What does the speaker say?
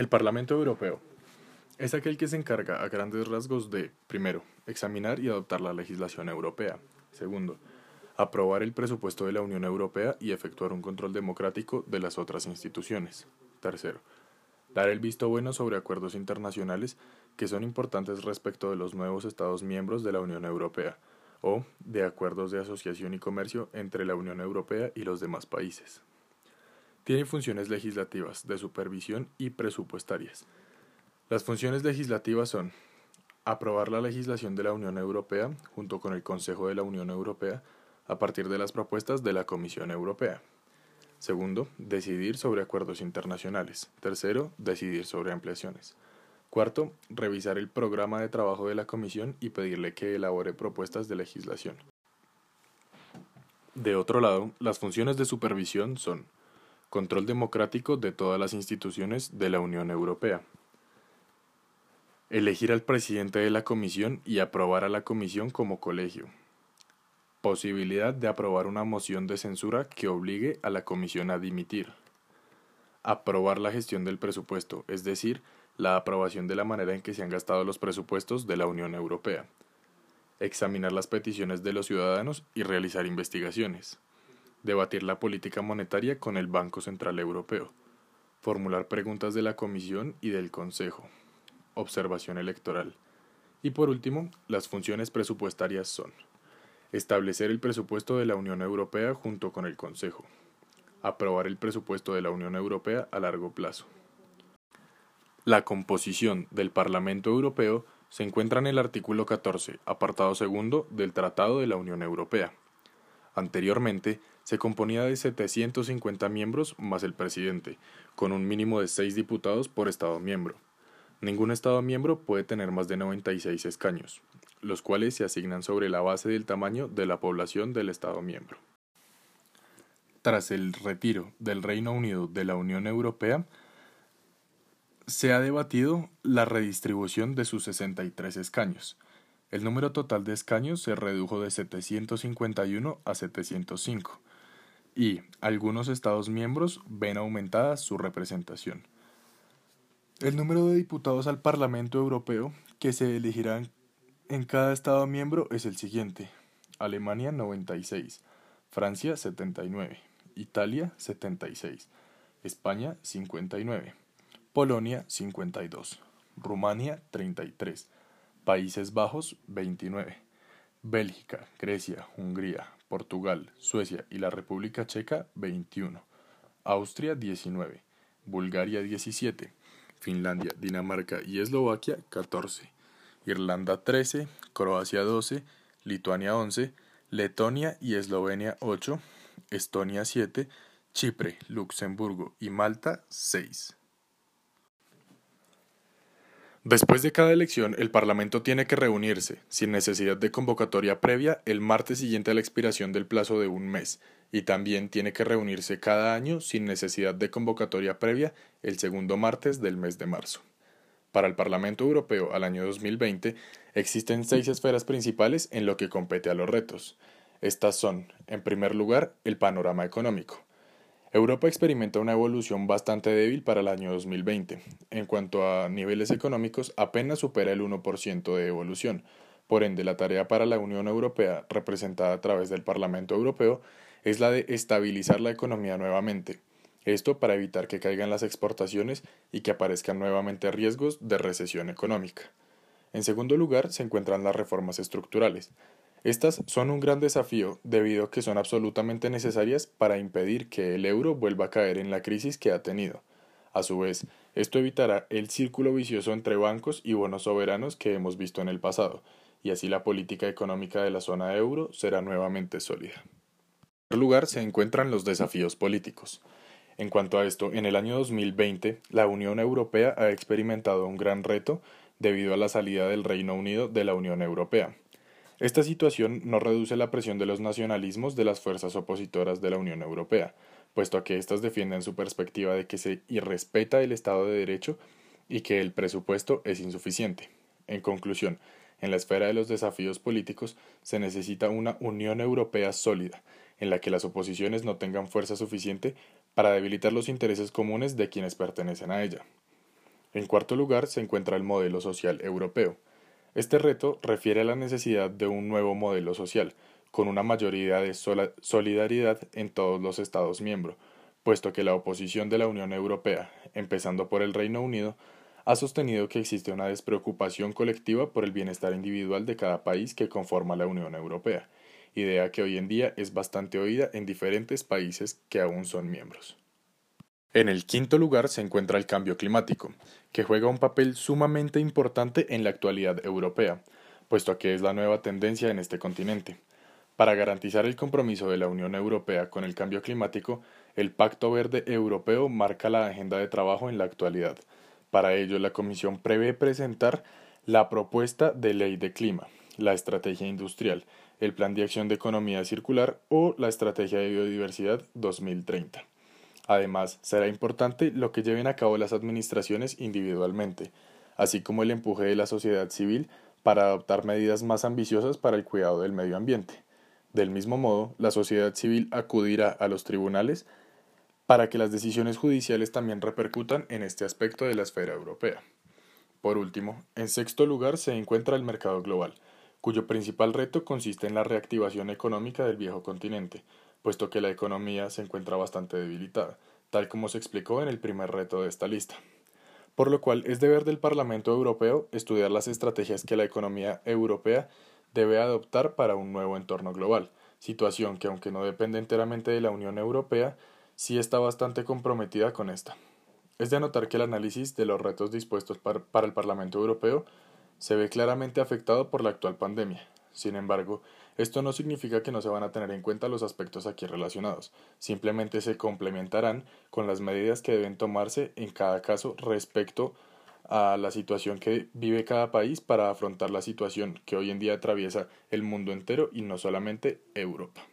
El Parlamento Europeo es aquel que se encarga a grandes rasgos de, primero, examinar y adoptar la legislación europea. Segundo, aprobar el presupuesto de la Unión Europea y efectuar un control democrático de las otras instituciones. Tercero, dar el visto bueno sobre acuerdos internacionales que son importantes respecto de los nuevos Estados miembros de la Unión Europea o de acuerdos de asociación y comercio entre la Unión Europea y los demás países. Tiene funciones legislativas, de supervisión y presupuestarias. Las funciones legislativas son aprobar la legislación de la Unión Europea junto con el Consejo de la Unión Europea a partir de las propuestas de la Comisión Europea. Segundo, decidir sobre acuerdos internacionales. Tercero, decidir sobre ampliaciones. Cuarto, revisar el programa de trabajo de la Comisión y pedirle que elabore propuestas de legislación. De otro lado, las funciones de supervisión son control democrático de todas las instituciones de la Unión Europea, elegir al presidente de la Comisión y aprobar a la Comisión como colegio, Posibilidad de aprobar una moción de censura que obligue a la Comisión a dimitir. Aprobar la gestión del presupuesto, es decir, la aprobación de la manera en que se han gastado los presupuestos de la Unión Europea. Examinar las peticiones de los ciudadanos y realizar investigaciones. Debatir la política monetaria con el Banco Central Europeo. Formular preguntas de la Comisión y del Consejo. Observación electoral. Y por último, las funciones presupuestarias son Establecer el presupuesto de la Unión Europea junto con el Consejo. Aprobar el presupuesto de la Unión Europea a largo plazo. La composición del Parlamento Europeo se encuentra en el artículo 14, apartado segundo del Tratado de la Unión Europea. Anteriormente, se componía de 750 miembros más el presidente, con un mínimo de seis diputados por Estado miembro. Ningún Estado miembro puede tener más de 96 escaños, los cuales se asignan sobre la base del tamaño de la población del Estado miembro. Tras el retiro del Reino Unido de la Unión Europea, se ha debatido la redistribución de sus 63 escaños. El número total de escaños se redujo de 751 a 705 y algunos Estados miembros ven aumentada su representación. El número de diputados al Parlamento Europeo que se elegirán en cada Estado miembro es el siguiente. Alemania 96, Francia 79, Italia 76, España 59, Polonia 52, Rumania 33, Países Bajos 29, Bélgica, Grecia, Hungría, Portugal, Suecia y la República Checa 21, Austria 19, Bulgaria 17, Finlandia, Dinamarca y Eslovaquia 14, Irlanda 13, Croacia 12, Lituania 11, Letonia y Eslovenia 8, Estonia 7, Chipre, Luxemburgo y Malta 6. Después de cada elección, el Parlamento tiene que reunirse, sin necesidad de convocatoria previa, el martes siguiente a la expiración del plazo de un mes, y también tiene que reunirse cada año sin necesidad de convocatoria previa el segundo martes del mes de marzo. Para el Parlamento Europeo al año 2020 existen seis esferas principales en lo que compete a los retos. Estas son, en primer lugar, el panorama económico. Europa experimenta una evolución bastante débil para el año 2020. En cuanto a niveles económicos, apenas supera el 1% de evolución. Por ende, la tarea para la Unión Europea, representada a través del Parlamento Europeo, es la de estabilizar la economía nuevamente. Esto para evitar que caigan las exportaciones y que aparezcan nuevamente riesgos de recesión económica. En segundo lugar se encuentran las reformas estructurales. Estas son un gran desafío debido a que son absolutamente necesarias para impedir que el euro vuelva a caer en la crisis que ha tenido. A su vez, esto evitará el círculo vicioso entre bancos y bonos soberanos que hemos visto en el pasado, y así la política económica de la zona euro será nuevamente sólida primer lugar se encuentran los desafíos políticos. En cuanto a esto, en el año 2020, la Unión Europea ha experimentado un gran reto debido a la salida del Reino Unido de la Unión Europea. Esta situación no reduce la presión de los nacionalismos de las fuerzas opositoras de la Unión Europea, puesto que éstas defienden su perspectiva de que se irrespeta el Estado de Derecho y que el presupuesto es insuficiente. En conclusión, en la esfera de los desafíos políticos se necesita una Unión Europea sólida, en la que las oposiciones no tengan fuerza suficiente para debilitar los intereses comunes de quienes pertenecen a ella. En cuarto lugar se encuentra el modelo social europeo. Este reto refiere a la necesidad de un nuevo modelo social, con una mayoría de solidaridad en todos los Estados miembros, puesto que la oposición de la Unión Europea, empezando por el Reino Unido, ha sostenido que existe una despreocupación colectiva por el bienestar individual de cada país que conforma la Unión Europea, idea que hoy en día es bastante oída en diferentes países que aún son miembros. En el quinto lugar se encuentra el cambio climático, que juega un papel sumamente importante en la actualidad europea, puesto que es la nueva tendencia en este continente. Para garantizar el compromiso de la Unión Europea con el cambio climático, el Pacto Verde Europeo marca la agenda de trabajo en la actualidad. Para ello, la Comisión prevé presentar la propuesta de ley de clima, la estrategia industrial, el plan de acción de economía circular o la estrategia de biodiversidad 2030. Además, será importante lo que lleven a cabo las administraciones individualmente, así como el empuje de la sociedad civil para adoptar medidas más ambiciosas para el cuidado del medio ambiente. Del mismo modo, la sociedad civil acudirá a los tribunales para que las decisiones judiciales también repercutan en este aspecto de la esfera europea. Por último, en sexto lugar se encuentra el mercado global, cuyo principal reto consiste en la reactivación económica del viejo continente, puesto que la economía se encuentra bastante debilitada, tal como se explicó en el primer reto de esta lista. Por lo cual es deber del Parlamento Europeo estudiar las estrategias que la economía europea debe adoptar para un nuevo entorno global, situación que aunque no depende enteramente de la Unión Europea, sí está bastante comprometida con esta. Es de anotar que el análisis de los retos dispuestos para el Parlamento Europeo se ve claramente afectado por la actual pandemia. Sin embargo, esto no significa que no se van a tener en cuenta los aspectos aquí relacionados, simplemente se complementarán con las medidas que deben tomarse en cada caso respecto a la situación que vive cada país para afrontar la situación que hoy en día atraviesa el mundo entero y no solamente Europa.